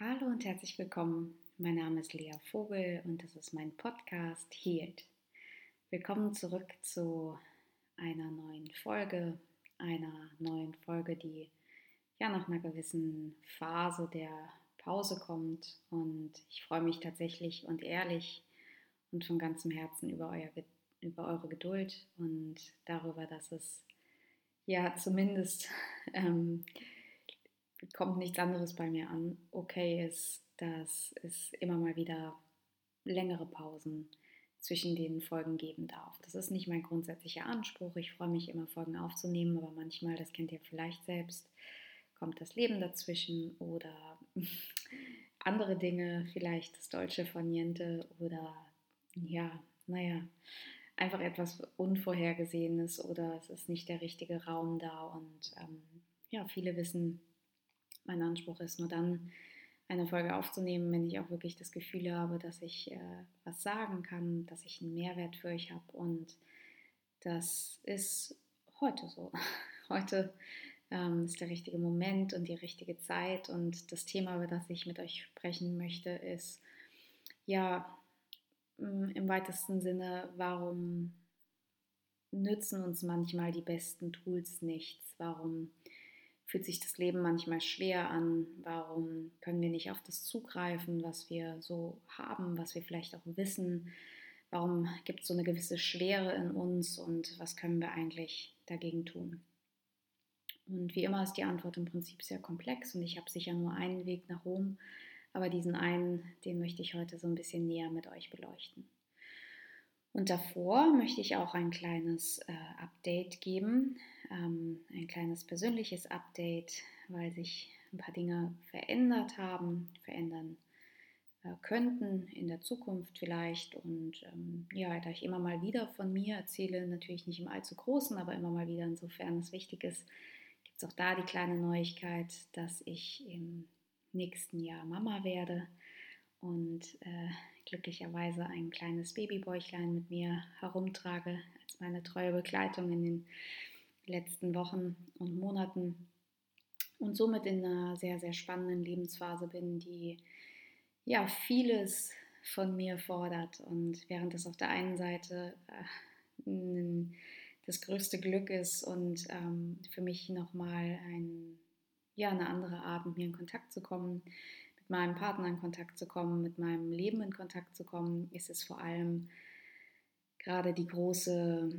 Hallo und herzlich willkommen. Mein Name ist Lea Vogel und das ist mein Podcast Healed. Willkommen zurück zu einer neuen Folge, einer neuen Folge, die ja nach einer gewissen Phase der Pause kommt. Und ich freue mich tatsächlich und ehrlich und von ganzem Herzen über, euer, über eure Geduld und darüber, dass es ja zumindest ähm, kommt nichts anderes bei mir an. Okay ist, dass es immer mal wieder längere Pausen zwischen den Folgen geben darf. Das ist nicht mein grundsätzlicher Anspruch. Ich freue mich immer, Folgen aufzunehmen, aber manchmal, das kennt ihr vielleicht selbst, kommt das Leben dazwischen oder andere Dinge, vielleicht das Deutsche Niente oder ja, naja, einfach etwas Unvorhergesehenes oder es ist nicht der richtige Raum da und ähm, ja, viele wissen, mein Anspruch ist nur dann, eine Folge aufzunehmen, wenn ich auch wirklich das Gefühl habe, dass ich äh, was sagen kann, dass ich einen Mehrwert für euch habe. Und das ist heute so. Heute ähm, ist der richtige Moment und die richtige Zeit. Und das Thema, über das ich mit euch sprechen möchte, ist ja mm, im weitesten Sinne, warum nützen uns manchmal die besten Tools nichts? Warum fühlt sich das Leben manchmal schwer an? Warum können wir nicht auf das zugreifen, was wir so haben, was wir vielleicht auch wissen? Warum gibt es so eine gewisse Schwere in uns und was können wir eigentlich dagegen tun? Und wie immer ist die Antwort im Prinzip sehr komplex und ich habe sicher nur einen Weg nach Rom, aber diesen einen, den möchte ich heute so ein bisschen näher mit euch beleuchten. Und davor möchte ich auch ein kleines äh, Update geben, ähm, ein kleines persönliches Update, weil sich ein paar Dinge verändert haben, verändern äh, könnten in der Zukunft vielleicht. Und ähm, ja, da ich immer mal wieder von mir erzähle, natürlich nicht im allzu großen, aber immer mal wieder, insofern es wichtig ist, gibt es auch da die kleine Neuigkeit, dass ich im nächsten Jahr Mama werde und äh, glücklicherweise ein kleines Babybäuchlein mit mir herumtrage als meine treue Begleitung in den letzten Wochen und Monaten und somit in einer sehr, sehr spannenden Lebensphase bin, die ja vieles von mir fordert. Und während das auf der einen Seite äh, das größte Glück ist und ähm, für mich nochmal ein, ja, eine andere Art, mit mir in Kontakt zu kommen, meinem Partner in Kontakt zu kommen, mit meinem Leben in Kontakt zu kommen, ist es vor allem gerade die große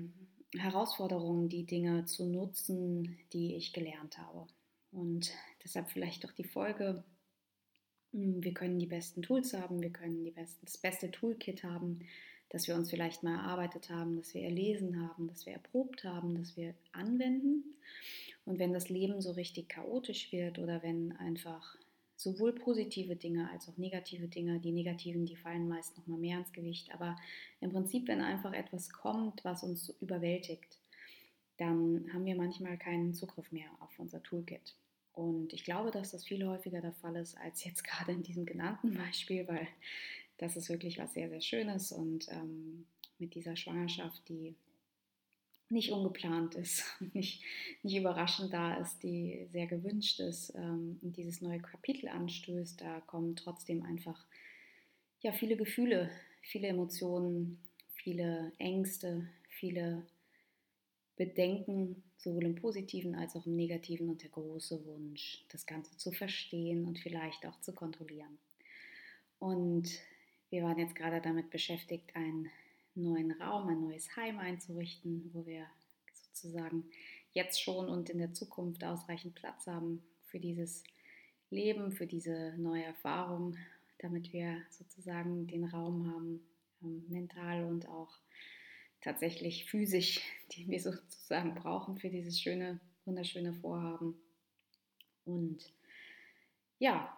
Herausforderung, die Dinge zu nutzen, die ich gelernt habe. Und deshalb vielleicht doch die Folge, hm, wir können die besten Tools haben, wir können die besten, das beste Toolkit haben, das wir uns vielleicht mal erarbeitet haben, das wir erlesen haben, das wir erprobt haben, das wir anwenden. Und wenn das Leben so richtig chaotisch wird oder wenn einfach sowohl positive Dinge als auch negative Dinge. Die negativen, die fallen meist noch mal mehr ins Gewicht. Aber im Prinzip, wenn einfach etwas kommt, was uns überwältigt, dann haben wir manchmal keinen Zugriff mehr auf unser Toolkit. Und ich glaube, dass das viel häufiger der Fall ist als jetzt gerade in diesem genannten Beispiel, weil das ist wirklich was sehr, sehr Schönes. Und ähm, mit dieser Schwangerschaft, die nicht ungeplant ist, nicht, nicht überraschend da ist, die sehr gewünscht ist ähm, und dieses neue Kapitel anstößt, da kommen trotzdem einfach ja, viele Gefühle, viele Emotionen, viele Ängste, viele Bedenken, sowohl im positiven als auch im negativen und der große Wunsch, das Ganze zu verstehen und vielleicht auch zu kontrollieren. Und wir waren jetzt gerade damit beschäftigt, ein neuen Raum, ein neues Heim einzurichten, wo wir sozusagen jetzt schon und in der Zukunft ausreichend Platz haben für dieses Leben, für diese neue Erfahrung, damit wir sozusagen den Raum haben, ähm, mental und auch tatsächlich physisch, den wir sozusagen brauchen für dieses schöne, wunderschöne Vorhaben. Und ja,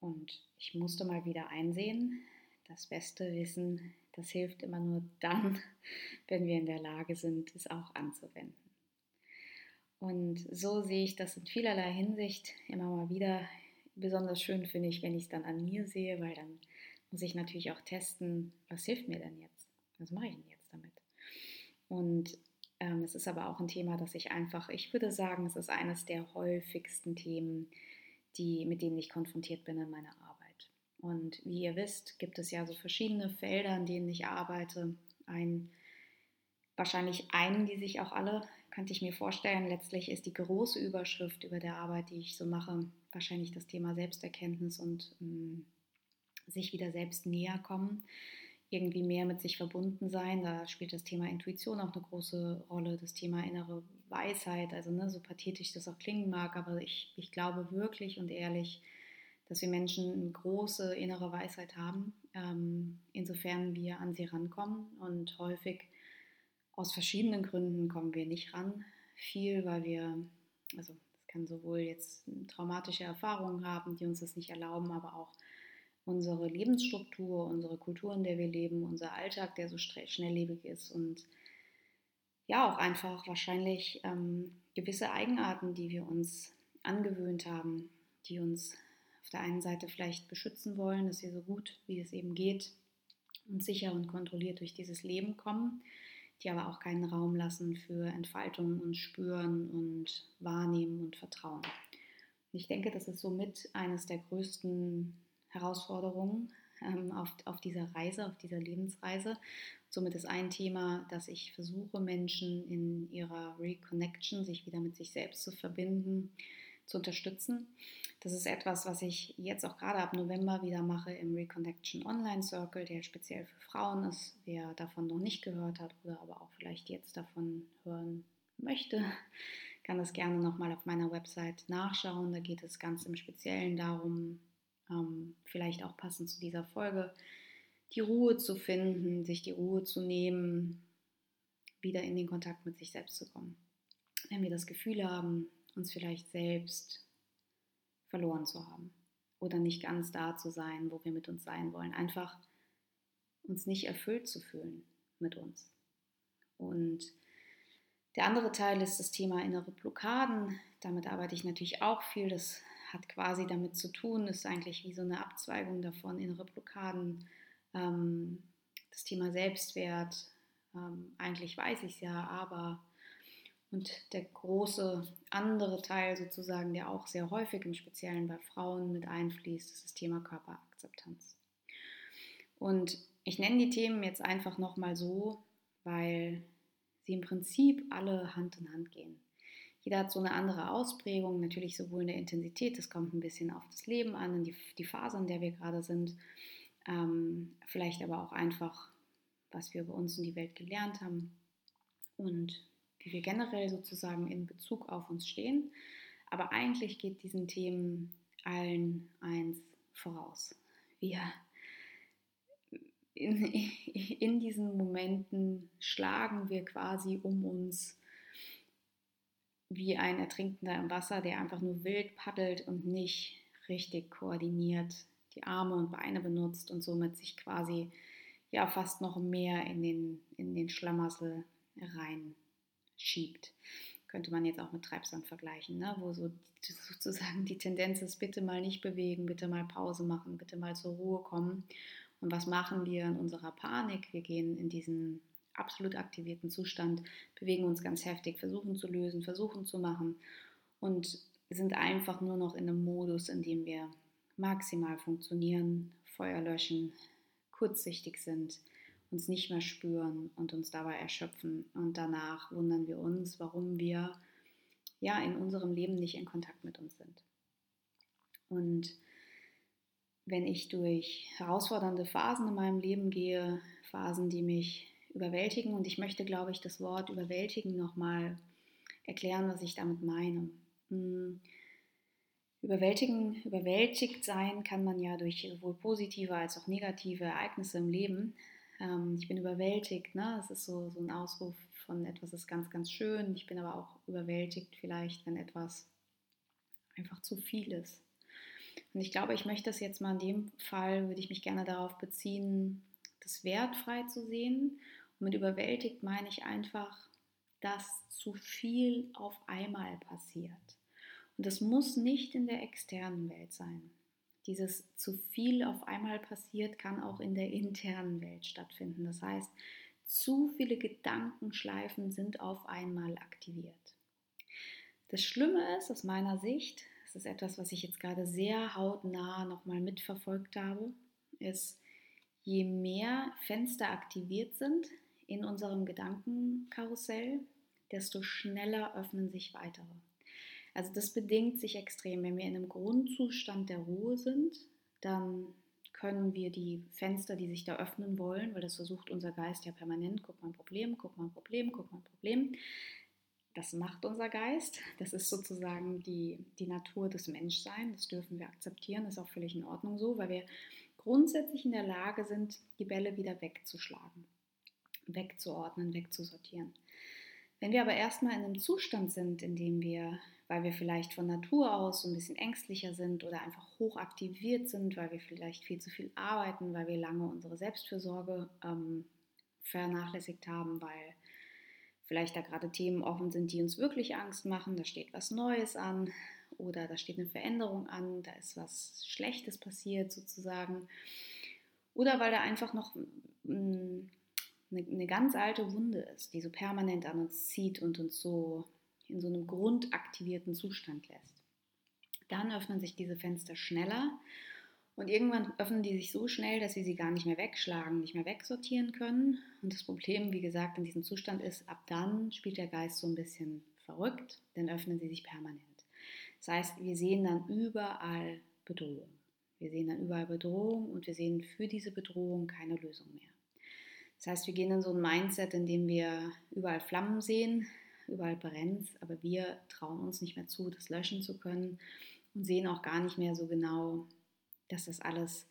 und ich musste mal wieder einsehen, das beste Wissen das hilft immer nur dann, wenn wir in der Lage sind, es auch anzuwenden. Und so sehe ich das in vielerlei Hinsicht immer mal wieder. Besonders schön finde ich, wenn ich es dann an mir sehe, weil dann muss ich natürlich auch testen, was hilft mir denn jetzt? Was mache ich denn jetzt damit? Und ähm, es ist aber auch ein Thema, das ich einfach, ich würde sagen, es ist eines der häufigsten Themen, die, mit denen ich konfrontiert bin in meiner Arbeit. Und wie ihr wisst, gibt es ja so verschiedene Felder, in denen ich arbeite. Ein, wahrscheinlich einen, die sich auch alle, könnte ich mir vorstellen, letztlich ist die große Überschrift über der Arbeit, die ich so mache, wahrscheinlich das Thema Selbsterkenntnis und mh, mm, sich wieder selbst näher kommen irgendwie mehr mit sich verbunden sein. Da spielt das Thema Intuition auch eine große Rolle, das Thema innere Weisheit, also ne, so pathetisch das auch klingen mag, aber ich, ich glaube wirklich und ehrlich, dass wir Menschen eine große innere Weisheit haben, ähm, insofern wir an sie rankommen und häufig aus verschiedenen Gründen kommen wir nicht ran. Viel, weil wir, also das kann sowohl jetzt traumatische Erfahrungen haben, die uns das nicht erlauben, aber auch unsere Lebensstruktur, unsere Kultur, in der wir leben, unser Alltag, der so schnelllebig ist und ja auch einfach wahrscheinlich ähm, gewisse Eigenarten, die wir uns angewöhnt haben, die uns auf der einen Seite vielleicht beschützen wollen, dass wir so gut wie es eben geht und sicher und kontrolliert durch dieses Leben kommen, die aber auch keinen Raum lassen für Entfaltung und Spüren und Wahrnehmen und Vertrauen. Ich denke, das ist somit eines der größten Herausforderungen ähm, auf, auf dieser Reise, auf dieser Lebensreise. Somit ist ein Thema, dass ich versuche, Menschen in ihrer Reconnection, sich wieder mit sich selbst zu verbinden, zu unterstützen. Das ist etwas, was ich jetzt auch gerade ab November wieder mache im Reconnection Online Circle, der speziell für Frauen ist. Wer davon noch nicht gehört hat oder aber auch vielleicht jetzt davon hören möchte, kann das gerne nochmal auf meiner Website nachschauen. Da geht es ganz im Speziellen darum, ähm, vielleicht auch passend zu dieser Folge, die Ruhe zu finden, sich die Ruhe zu nehmen, wieder in den Kontakt mit sich selbst zu kommen. Wenn wir das Gefühl haben, uns vielleicht selbst verloren zu haben oder nicht ganz da zu sein, wo wir mit uns sein wollen, einfach uns nicht erfüllt zu fühlen mit uns. Und der andere Teil ist das Thema innere Blockaden. Damit arbeite ich natürlich auch viel. Das hat quasi damit zu tun, ist eigentlich wie so eine Abzweigung davon, innere Blockaden, ähm, das Thema Selbstwert. Ähm, eigentlich weiß ich es ja, aber und der große andere Teil sozusagen, der auch sehr häufig im Speziellen bei Frauen mit einfließt, ist das Thema Körperakzeptanz. Und ich nenne die Themen jetzt einfach nochmal so, weil sie im Prinzip alle Hand in Hand gehen. Jeder hat so eine andere Ausprägung, natürlich sowohl in der Intensität, das kommt ein bisschen auf das Leben an, in die, die Phase, in der wir gerade sind, ähm, vielleicht aber auch einfach, was wir über uns und die Welt gelernt haben und wie wir generell sozusagen in Bezug auf uns stehen. Aber eigentlich geht diesen Themen allen eins voraus. Wir in, in diesen Momenten schlagen wir quasi um uns wie ein Ertrinkender im Wasser, der einfach nur wild paddelt und nicht richtig koordiniert die Arme und Beine benutzt und somit sich quasi ja fast noch mehr in den, in den Schlamassel reinschiebt. Könnte man jetzt auch mit Treibsand vergleichen, ne? wo so sozusagen die Tendenz ist, bitte mal nicht bewegen, bitte mal Pause machen, bitte mal zur Ruhe kommen. Und was machen wir in unserer Panik? Wir gehen in diesen absolut aktivierten Zustand, bewegen uns ganz heftig, versuchen zu lösen, versuchen zu machen und sind einfach nur noch in einem Modus, in dem wir maximal funktionieren, Feuer löschen, kurzsichtig sind, uns nicht mehr spüren und uns dabei erschöpfen. Und danach wundern wir uns, warum wir ja in unserem Leben nicht in Kontakt mit uns sind. Und wenn ich durch herausfordernde Phasen in meinem Leben gehe, Phasen, die mich überwältigen. Und ich möchte, glaube ich, das Wort überwältigen nochmal erklären, was ich damit meine. Hm. Überwältigen, überwältigt sein kann man ja durch sowohl positive als auch negative Ereignisse im Leben. Ähm, ich bin überwältigt, ne? das ist so, so ein Ausruf von etwas ist ganz, ganz schön. Ich bin aber auch überwältigt vielleicht, wenn etwas einfach zu viel ist. Und ich glaube, ich möchte das jetzt mal in dem Fall, würde ich mich gerne darauf beziehen, das wertfrei zu sehen und mit überwältigt meine ich einfach, dass zu viel auf einmal passiert. Und das muss nicht in der externen Welt sein. Dieses zu viel auf einmal passiert kann auch in der internen Welt stattfinden. Das heißt, zu viele Gedankenschleifen sind auf einmal aktiviert. Das Schlimme ist aus meiner Sicht, das ist etwas, was ich jetzt gerade sehr hautnah nochmal mitverfolgt habe, ist, je mehr Fenster aktiviert sind in unserem Gedankenkarussell, desto schneller öffnen sich weitere. Also das bedingt sich extrem. Wenn wir in einem Grundzustand der Ruhe sind, dann können wir die Fenster, die sich da öffnen wollen, weil das versucht unser Geist ja permanent, guck mal ein Problem, guck mal ein Problem, guck mal ein Problem. Das macht unser Geist. Das ist sozusagen die, die Natur des Menschseins. Das dürfen wir akzeptieren. Das ist auch völlig in Ordnung so, weil wir grundsätzlich in der Lage sind, die Bälle wieder wegzuschlagen, wegzuordnen, wegzusortieren. Wenn wir aber erstmal in einem Zustand sind, in dem wir, weil wir vielleicht von Natur aus so ein bisschen ängstlicher sind oder einfach hoch aktiviert sind, weil wir vielleicht viel zu viel arbeiten, weil wir lange unsere Selbstfürsorge ähm, vernachlässigt haben, weil vielleicht da gerade Themen offen sind, die uns wirklich Angst machen, da steht was Neues an oder da steht eine Veränderung an, da ist was Schlechtes passiert sozusagen. Oder weil da einfach noch mm, eine, eine ganz alte Wunde ist, die so permanent an uns zieht und uns so in so einem grundaktivierten Zustand lässt. Dann öffnen sich diese Fenster schneller und irgendwann öffnen die sich so schnell, dass wir sie gar nicht mehr wegschlagen, nicht mehr wegsortieren können. Und das Problem, wie gesagt, in diesem Zustand ist, ab dann spielt der Geist so ein bisschen verrückt, dann öffnen sie sich permanent. Das heißt, wir sehen dann überall Bedrohung. Wir sehen dann überall Bedrohung und wir sehen für diese Bedrohung keine Lösung mehr. Das heißt, wir gehen in so ein Mindset, in dem wir überall Flammen sehen, überall brennt, aber wir trauen uns nicht mehr zu, das löschen zu können und sehen auch gar nicht mehr so genau, dass das alles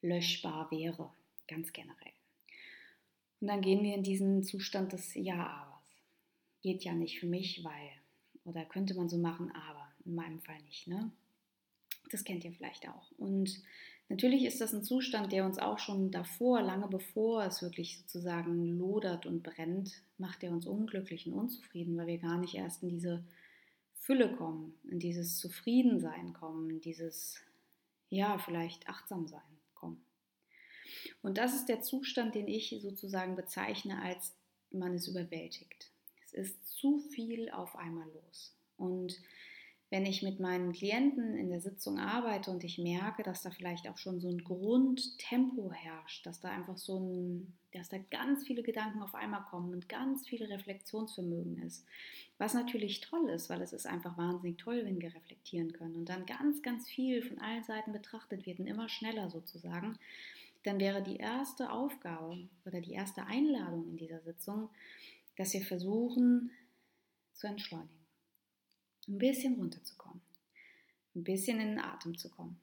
löschbar wäre, ganz generell. Und dann gehen wir in diesen Zustand des Ja-Abers. Geht ja nicht für mich, weil, oder könnte man so machen, aber in meinem Fall nicht. Ne? Das kennt ihr vielleicht auch. Und Natürlich ist das ein Zustand, der uns auch schon davor, lange bevor es wirklich sozusagen lodert und brennt, macht er uns unglücklich und unzufrieden, weil wir gar nicht erst in diese Fülle kommen, in dieses Zufriedensein kommen, dieses, ja, vielleicht Achtsamsein kommen. Und das ist der Zustand, den ich sozusagen bezeichne als man ist überwältigt. Es ist zu viel auf einmal los. Und wenn ich mit meinen Klienten in der Sitzung arbeite und ich merke, dass da vielleicht auch schon so ein Grundtempo herrscht, dass da einfach so ein, dass da ganz viele Gedanken auf einmal kommen und ganz viel Reflexionsvermögen ist. Was natürlich toll ist, weil es ist einfach wahnsinnig toll, wenn wir reflektieren können und dann ganz, ganz viel von allen Seiten betrachtet wird und immer schneller sozusagen, dann wäre die erste Aufgabe oder die erste Einladung in dieser Sitzung, dass wir versuchen zu entschleunigen ein bisschen runterzukommen, ein bisschen in den Atem zu kommen,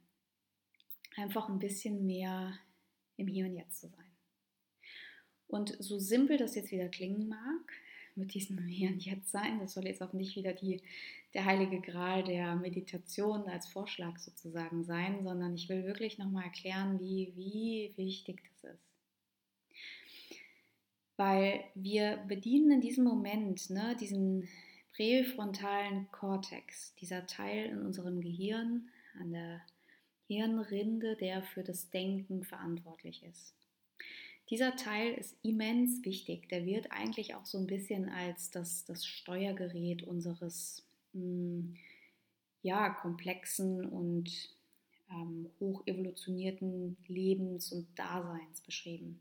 einfach ein bisschen mehr im Hier und Jetzt zu sein. Und so simpel das jetzt wieder klingen mag, mit diesem Hier und Jetzt sein, das soll jetzt auch nicht wieder die, der heilige Gral der Meditation als Vorschlag sozusagen sein, sondern ich will wirklich nochmal erklären, wie, wie wichtig das ist. Weil wir bedienen in diesem Moment ne, diesen, präfrontalen Kortex, dieser Teil in unserem Gehirn, an der Hirnrinde, der für das Denken verantwortlich ist. Dieser Teil ist immens wichtig. Der wird eigentlich auch so ein bisschen als das, das Steuergerät unseres mh, hm, ja, komplexen und ähm, hoch Lebens und Daseins beschrieben.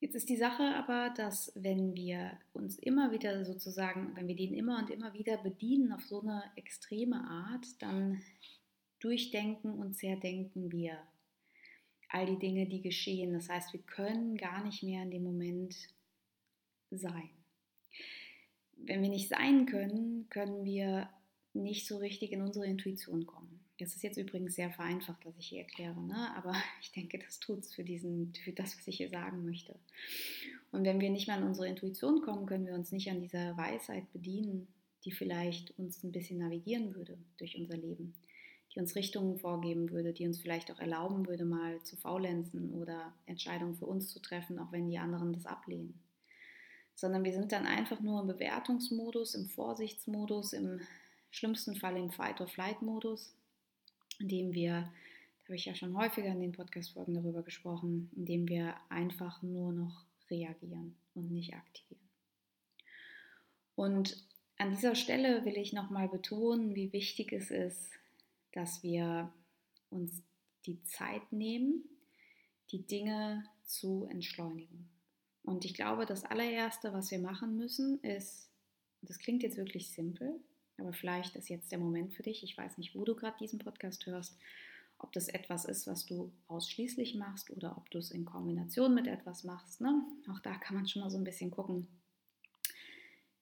Jetzt ist die Sache aber, dass wenn wir uns immer wieder sozusagen, wenn wir den immer und immer wieder bedienen auf so eine extreme Art, dann durchdenken und zerdenken wir all die Dinge, die geschehen. Das heißt, wir können gar nicht mehr in dem Moment sein. Wenn wir nicht sein können, können wir nicht so richtig in unsere Intuition kommen. Das ist jetzt übrigens sehr vereinfacht, was ich hier erkläre, ne? aber ich denke, das tut es für, für das, was ich hier sagen möchte. Und wenn wir nicht mehr an unsere Intuition kommen, können wir uns nicht an dieser Weisheit bedienen, die vielleicht uns ein bisschen navigieren würde durch unser Leben, die uns Richtungen vorgeben würde, die uns vielleicht auch erlauben würde, mal zu faulenzen oder Entscheidungen für uns zu treffen, auch wenn die anderen das ablehnen. Sondern wir sind dann einfach nur im Bewertungsmodus, im Vorsichtsmodus, im schlimmsten Fall im Fight-or-Flight-Modus indem wir, da habe ich ja schon häufiger in den Podcast-Folgen darüber gesprochen, indem wir einfach nur noch reagieren und nicht aktivieren. Und an dieser Stelle will ich nochmal betonen, wie wichtig es ist, dass wir uns die Zeit nehmen, die Dinge zu entschleunigen. Und ich glaube, das allererste, was wir machen müssen, ist, das klingt jetzt wirklich simpel, aber vielleicht ist jetzt der Moment für dich. Ich weiß nicht, wo du gerade diesen Podcast hörst, ob das etwas ist, was du ausschließlich machst oder ob du es in Kombination mit etwas machst. Ne? Auch da kann man schon mal so ein bisschen gucken,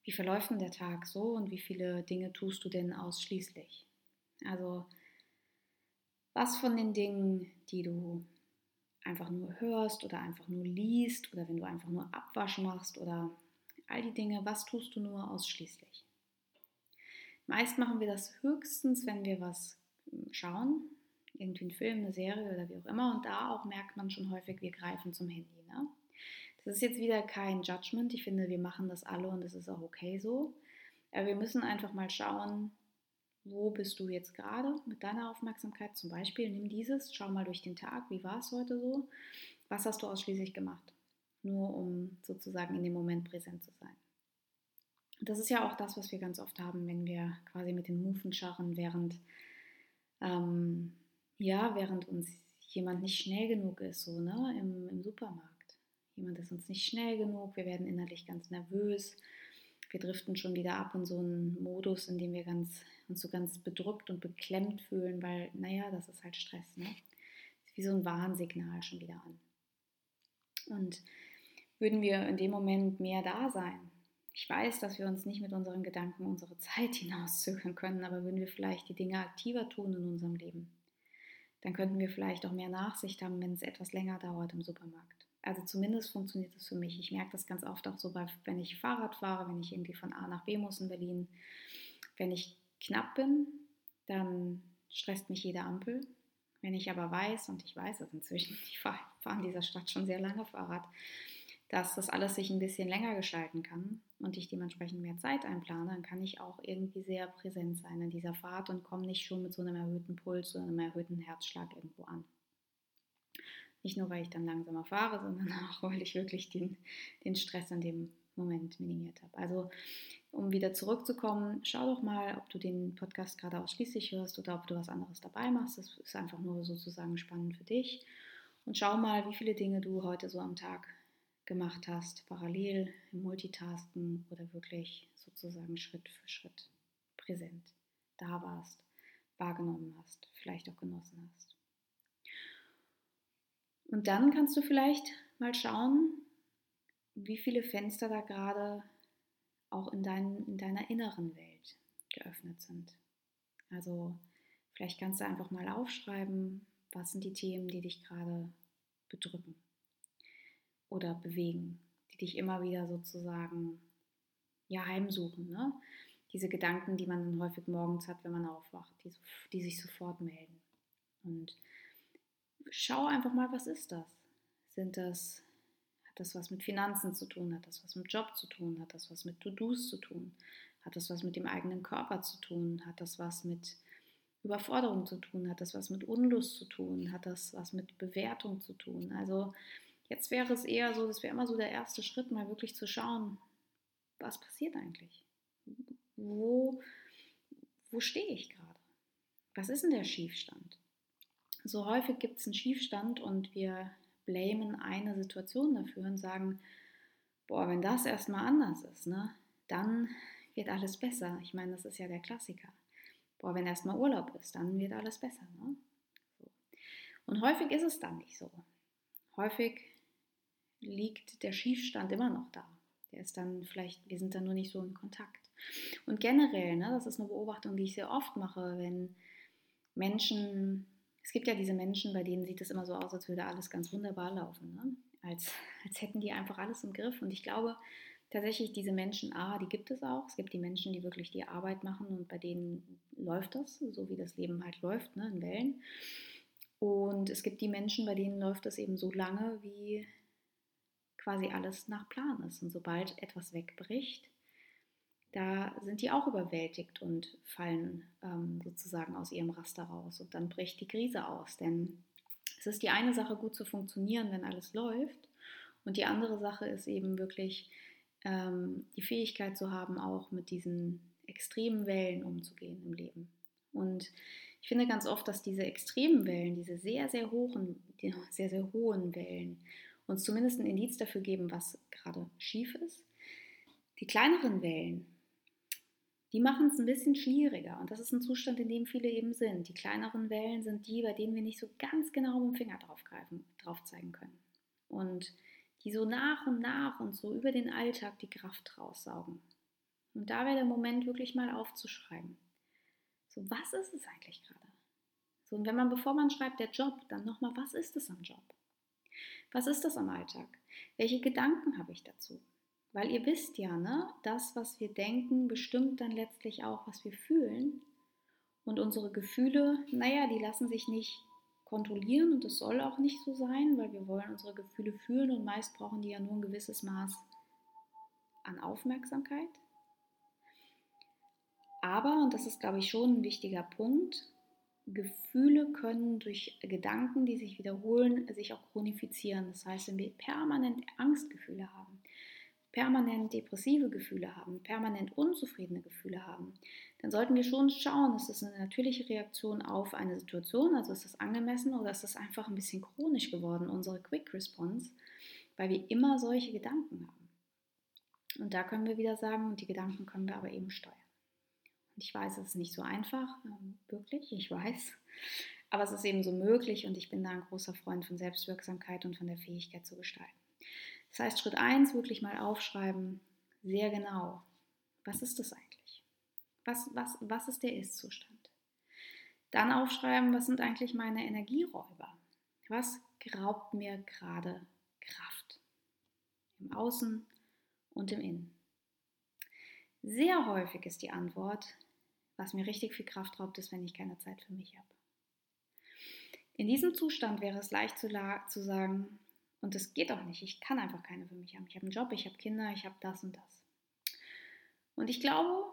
wie verläuft denn der Tag so und wie viele Dinge tust du denn ausschließlich? Also was von den Dingen, die du einfach nur hörst oder einfach nur liest oder wenn du einfach nur Abwasch machst oder all die Dinge, was tust du nur ausschließlich? Meist machen wir das höchstens, wenn wir was hm, schauen, irgendwie einen Film, eine Serie oder wie auch immer. Und da auch merkt man schon häufig, wir greifen zum Handy. Ne? Das ist jetzt wieder kein Judgment. Ich finde, wir machen das alle und es ist auch okay so. Aber wir müssen einfach mal schauen, wo bist du jetzt gerade mit deiner Aufmerksamkeit? Zum Beispiel, nimm dieses, schau mal durch den Tag, wie war es heute so? Was hast du ausschließlich gemacht? Nur um sozusagen in dem Moment präsent zu sein. Das ist ja auch das, was wir ganz oft haben, wenn wir quasi mit den Mufen scharren, während, ähm, ja, während uns jemand nicht schnell genug ist, so ne, im, im Supermarkt. Jemand ist uns nicht schnell genug, wir werden innerlich ganz nervös, wir driften schon wieder ab in so einen Modus, in dem wir ganz, uns so ganz bedrückt und beklemmt fühlen, weil, naja, das ist halt Stress, ne? Ist wie so ein Warnsignal schon wieder an. Und würden wir in dem Moment mehr da sein, ich weiß, dass wir uns nicht mit unseren Gedanken unsere Zeit hinauszögern können, aber würden wir vielleicht die Dinge aktiver tun in unserem Leben, dann könnten wir vielleicht auch mehr Nachsicht haben, wenn es etwas länger dauert im Supermarkt. Also zumindest funktioniert das für mich. Ich merke das ganz oft auch so, wenn ich Fahrrad fahre, wenn ich irgendwie von A nach B muss in Berlin. Wenn ich knapp bin, dann stresst mich jede Ampel. Wenn ich aber weiß, und ich weiß es inzwischen, ich fahre fahr in dieser Stadt schon sehr lange Fahrrad, dass das alles sich ein bisschen länger gestalten kann und ich dementsprechend mehr Zeit einplane, dann kann ich auch irgendwie sehr präsent sein in dieser Fahrt und komme nicht schon mit so einem erhöhten Puls oder einem erhöhten Herzschlag irgendwo an. Nicht nur, weil ich dann langsamer fahre, sondern auch, weil ich wirklich den, den Stress in dem Moment minimiert habe. Also, um wieder zurückzukommen, schau doch mal, ob du den Podcast gerade ausschließlich hörst oder ob du was anderes dabei machst. Das ist einfach nur sozusagen spannend für dich. Und schau mal, wie viele Dinge du heute so am Tag gemacht hast, parallel im Multitasken oder wirklich sozusagen Schritt für Schritt präsent da warst, wahrgenommen hast, vielleicht auch genossen hast. Und dann kannst du vielleicht mal schauen, wie viele Fenster da gerade auch in, dein, in deiner inneren Welt geöffnet sind. Also vielleicht kannst du einfach mal aufschreiben, was sind die Themen, die dich gerade bedrücken oder bewegen, die dich immer wieder sozusagen ja heimsuchen. Ne? Diese Gedanken, die man dann häufig morgens hat, wenn man aufwacht, die, die sich sofort melden. Und schau einfach mal, was ist das? Sind das, hat das was mit Finanzen zu tun? Hat das was mit Job zu tun? Hat das was mit To-Dos zu tun? Hat das was mit dem eigenen Körper zu tun? Hat das was mit Überforderung zu tun? Hat das was mit Unlust zu tun? Hat das was mit Bewertung zu tun? Also Jetzt wäre es eher so, das wäre immer so der erste Schritt, mal wirklich zu schauen, was passiert eigentlich? Wo, wo stehe ich gerade? Was ist denn der Schiefstand? So häufig gibt es einen Schiefstand und wir blamen eine Situation dafür und sagen, boah, wenn das erstmal anders ist, ne, dann wird alles besser. Ich meine, das ist ja der Klassiker. Boah, wenn erstmal Urlaub ist, dann wird alles besser. Ne? Und häufig ist es dann nicht so. Häufig liegt der Schiefstand immer noch da. Der ist dann vielleicht, wir sind dann nur nicht so in Kontakt. Und generell, ne, das ist eine Beobachtung, die ich sehr oft mache, wenn Menschen, es gibt ja diese Menschen, bei denen sieht es immer so aus, als würde alles ganz wunderbar laufen, ne? als, als hätten die einfach alles im Griff. Und ich glaube tatsächlich, diese Menschen, A, die gibt es auch. Es gibt die Menschen, die wirklich die Arbeit machen und bei denen läuft das, so wie das Leben halt läuft, ne, in Wellen. Und es gibt die Menschen, bei denen läuft das eben so lange, wie quasi alles nach Plan ist. Und sobald etwas wegbricht, da sind die auch überwältigt und fallen ähm, sozusagen aus ihrem Raster raus. Und dann bricht die Krise aus. Denn es ist die eine Sache, gut zu funktionieren, wenn alles läuft. Und die andere Sache ist eben wirklich ähm, die Fähigkeit zu haben, auch mit diesen extremen Wellen umzugehen im Leben. Und ich finde ganz oft, dass diese extremen Wellen, diese sehr, sehr hohen, sehr, sehr hohen Wellen, uns zumindest ein Indiz dafür geben, was gerade schief ist. Die kleineren Wellen, die machen es ein bisschen schwieriger. Und das ist ein Zustand, in dem viele eben sind. Die kleineren Wellen sind die, bei denen wir nicht so ganz genau mit dem Finger draufgreifen, drauf zeigen können. Und die so nach und nach und so über den Alltag die Kraft raussaugen. Und da wäre der Moment wirklich mal aufzuschreiben. So, was ist es eigentlich gerade? So, und wenn man, bevor man schreibt, der Job, dann nochmal, was ist es am Job? Was ist das am Alltag? Welche Gedanken habe ich dazu? Weil ihr wisst ja, ne, das, was wir denken, bestimmt dann letztlich auch, was wir fühlen. Und unsere Gefühle, naja, die lassen sich nicht kontrollieren und es soll auch nicht so sein, weil wir wollen unsere Gefühle fühlen und meist brauchen die ja nur ein gewisses Maß an Aufmerksamkeit. Aber, und das ist, glaube ich, schon ein wichtiger Punkt, Gefühle können durch Gedanken, die sich wiederholen, sich auch chronifizieren. Das heißt, wenn wir permanent Angstgefühle haben, permanent depressive Gefühle haben, permanent unzufriedene Gefühle haben, dann sollten wir schon schauen, ist das eine natürliche Reaktion auf eine Situation, also ist das angemessen oder ist das einfach ein bisschen chronisch geworden, unsere Quick Response, weil wir immer solche Gedanken haben. Und da können wir wieder sagen, und die Gedanken können wir aber eben steuern. Ich weiß, es ist nicht so einfach, ähm, wirklich, ich weiß. Aber es ist eben so möglich und ich bin da ein großer Freund von Selbstwirksamkeit und von der Fähigkeit zu gestalten. Das heißt, Schritt 1, wirklich mal aufschreiben, sehr genau, was ist das eigentlich? Was, was, was ist der Ist-Zustand? Dann aufschreiben, was sind eigentlich meine Energieräuber? Was raubt mir gerade Kraft? Im Außen und im Innen. Sehr häufig ist die Antwort, was mir richtig viel Kraft raubt, ist, wenn ich keine Zeit für mich habe. In diesem Zustand wäre es leicht zu, zu sagen, und das geht auch nicht, ich kann einfach keine für mich haben. Ich habe einen Job, ich habe Kinder, ich habe das und das. Und ich glaube,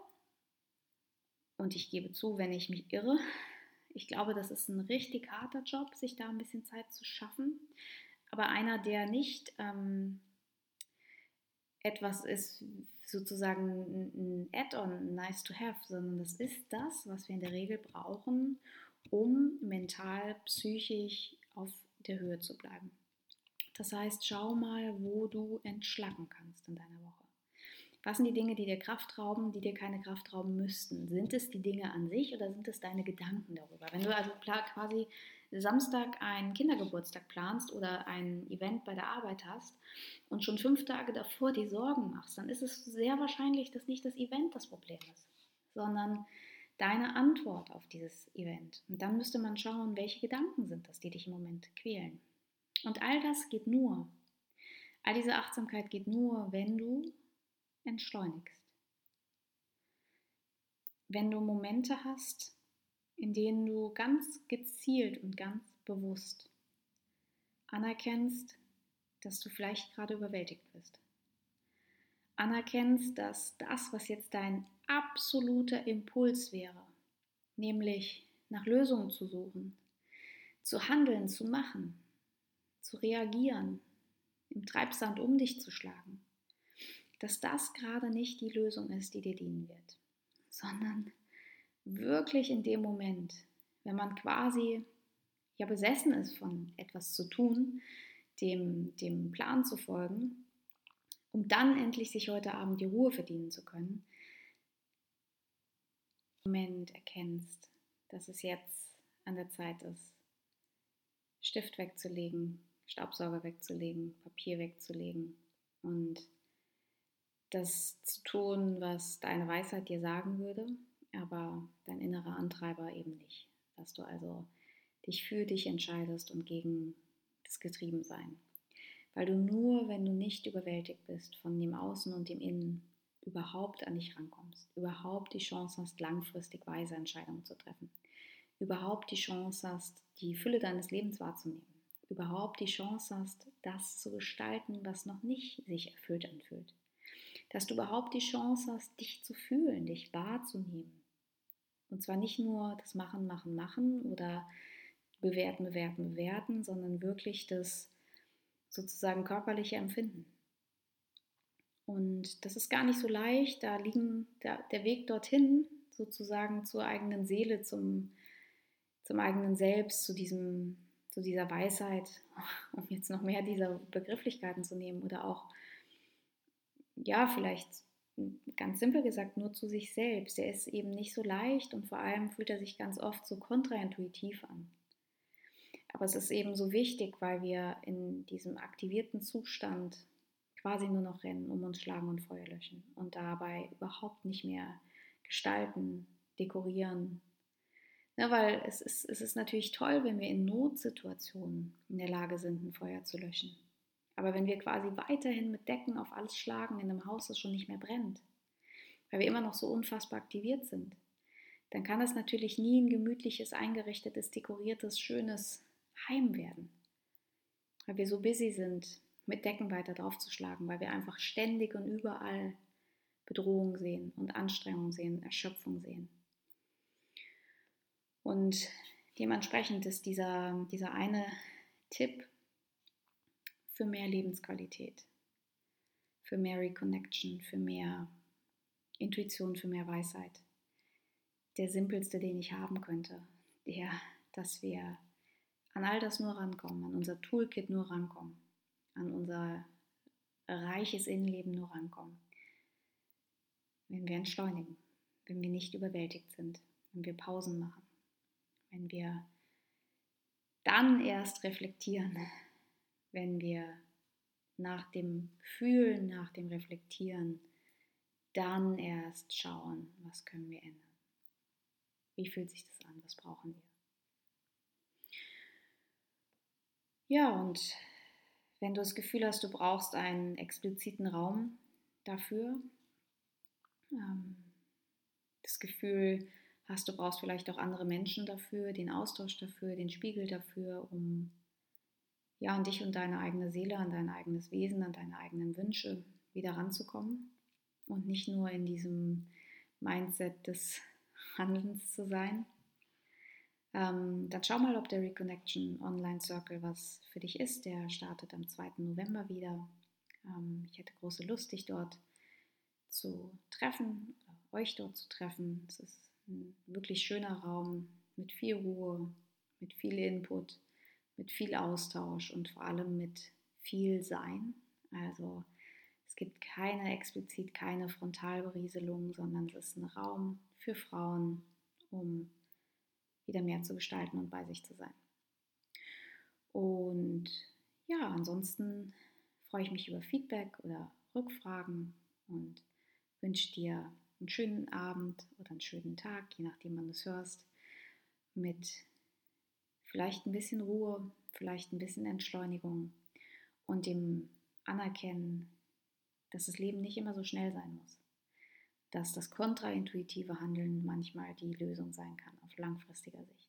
und ich gebe zu, wenn ich mich irre, ich glaube, das ist ein richtig harter Job, sich da ein bisschen Zeit zu schaffen. Aber einer, der nicht ähm, etwas ist, sozusagen ein Add-on, nice to have, sondern das ist das, was wir in der Regel brauchen, um mental, psychisch auf der Höhe zu bleiben. Das heißt, schau mal, wo du entschlacken kannst in deiner Woche. Was sind die Dinge, die dir Kraft rauben, die dir keine Kraft rauben müssten? Sind es die Dinge an sich oder sind es deine Gedanken darüber? Wenn du also quasi Samstag einen Kindergeburtstag planst oder ein Event bei der Arbeit hast und schon fünf Tage davor die Sorgen machst, dann ist es sehr wahrscheinlich, dass nicht das Event das Problem ist, sondern deine Antwort auf dieses Event. Und dann müsste man schauen, welche Gedanken sind das, die dich im Moment quälen. Und all das geht nur, all diese Achtsamkeit geht nur, wenn du entschleunigst. Wenn du Momente hast, in denen du ganz gezielt und ganz bewusst anerkennst, dass du vielleicht gerade überwältigt bist. Anerkennst, dass das, was jetzt dein absoluter Impuls wäre, nämlich nach Lösungen zu suchen, zu handeln, zu machen, zu reagieren, im Treibsand um dich zu schlagen, dass das gerade nicht die Lösung ist, die dir dienen wird, sondern wirklich in dem Moment, wenn man quasi ja besessen ist von etwas zu tun, dem, dem Plan zu folgen, um dann endlich sich heute Abend die Ruhe verdienen zu können, Moment erkennst, dass es jetzt an der Zeit ist, Stift wegzulegen, Staubsauger wegzulegen, Papier wegzulegen und das zu tun, was deine Weisheit dir sagen würde, aber dein innerer Antreiber eben nicht. Dass du also dich für dich entscheidest und gegen das Getriebensein. Weil du nur, wenn du nicht überwältigt bist von dem Außen und dem Innen, überhaupt an dich rankommst, überhaupt die Chance hast, langfristig weise Entscheidungen zu treffen, überhaupt die Chance hast, die Fülle deines Lebens wahrzunehmen, überhaupt die Chance hast, das zu gestalten, was noch nicht sich erfüllt anfühlt dass du überhaupt die Chance hast, dich zu fühlen, dich wahrzunehmen. Und zwar nicht nur das Machen, Machen, Machen oder bewerten, bewerten, bewerten, sondern wirklich das sozusagen körperliche Empfinden. Und das ist gar nicht so leicht. Da liegen der, der Weg dorthin, sozusagen zur eigenen Seele, zum, zum eigenen Selbst, zu, diesem, zu dieser Weisheit, um jetzt noch mehr dieser Begrifflichkeiten zu nehmen oder auch, ja, vielleicht ganz simpel gesagt, nur zu sich selbst. Der ist eben nicht so leicht und vor allem fühlt er sich ganz oft so kontraintuitiv an. Aber es ist eben so wichtig, weil wir in diesem aktivierten Zustand quasi nur noch rennen, um uns schlagen und Feuer löschen und dabei überhaupt nicht mehr gestalten, dekorieren. Ja, weil es ist, es ist natürlich toll, wenn wir in Notsituationen in der Lage sind, ein Feuer zu löschen. Aber wenn wir quasi weiterhin mit Decken auf alles schlagen in einem Haus, das schon nicht mehr brennt, weil wir immer noch so unfassbar aktiviert sind, dann kann es natürlich nie ein gemütliches, eingerichtetes, dekoriertes, schönes Heim werden. Weil wir so busy sind, mit Decken weiter draufzuschlagen, weil wir einfach ständig und überall Bedrohung sehen und Anstrengung sehen, Erschöpfung sehen. Und dementsprechend ist dieser, dieser eine Tipp für mehr Lebensqualität, für mehr Reconnection, für mehr Intuition, für mehr Weisheit. Der simpelste, den ich haben könnte, der, dass wir an all das nur rankommen, an unser Toolkit nur rankommen, an unser reiches Innenleben nur rankommen. Wenn wir entschleunigen, wenn wir nicht überwältigt sind, wenn wir Pausen machen, wenn wir dann erst reflektieren, wenn wir nach dem Fühlen, nach dem Reflektieren, dann erst schauen, was können wir ändern. Wie fühlt sich das an? Was brauchen wir? Ja, und wenn du das Gefühl hast, du brauchst einen expliziten Raum dafür, ähm, das Gefühl hast, du brauchst vielleicht auch andere Menschen dafür, den Austausch dafür, den Spiegel dafür, um ja, an dich und deine eigene Seele, an dein eigenes Wesen, an deine eigenen Wünsche wieder ranzukommen und nicht nur in diesem Mindset des Handelns zu sein. Ähm, dann schau mal, ob der Reconnection Online Circle was für dich ist. Der startet am 2. November wieder. Ähm, ich hätte große Lust, dich dort zu treffen, euch dort zu treffen. Es ist ein wirklich schöner Raum mit viel Ruhe, mit viel Input mit viel Austausch und vor allem mit viel Sein. Also es gibt keine explizit keine Frontalberieselung, sondern es ist ein Raum für Frauen, um wieder mehr zu gestalten und bei sich zu sein. Und ja, ansonsten freue ich mich über Feedback oder Rückfragen und wünsche dir einen schönen Abend oder einen schönen Tag, je nachdem, wann du es hörst, mit vielleicht ein bisschen Ruhe, vielleicht ein bisschen Entschleunigung und dem Anerkennen, dass das Leben nicht immer so schnell sein muss. Dass das kontraintuitive Handeln manchmal die Lösung sein kann auf langfristiger Sicht.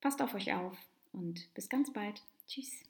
Passt auf euch auf und bis ganz bald. Tschüss.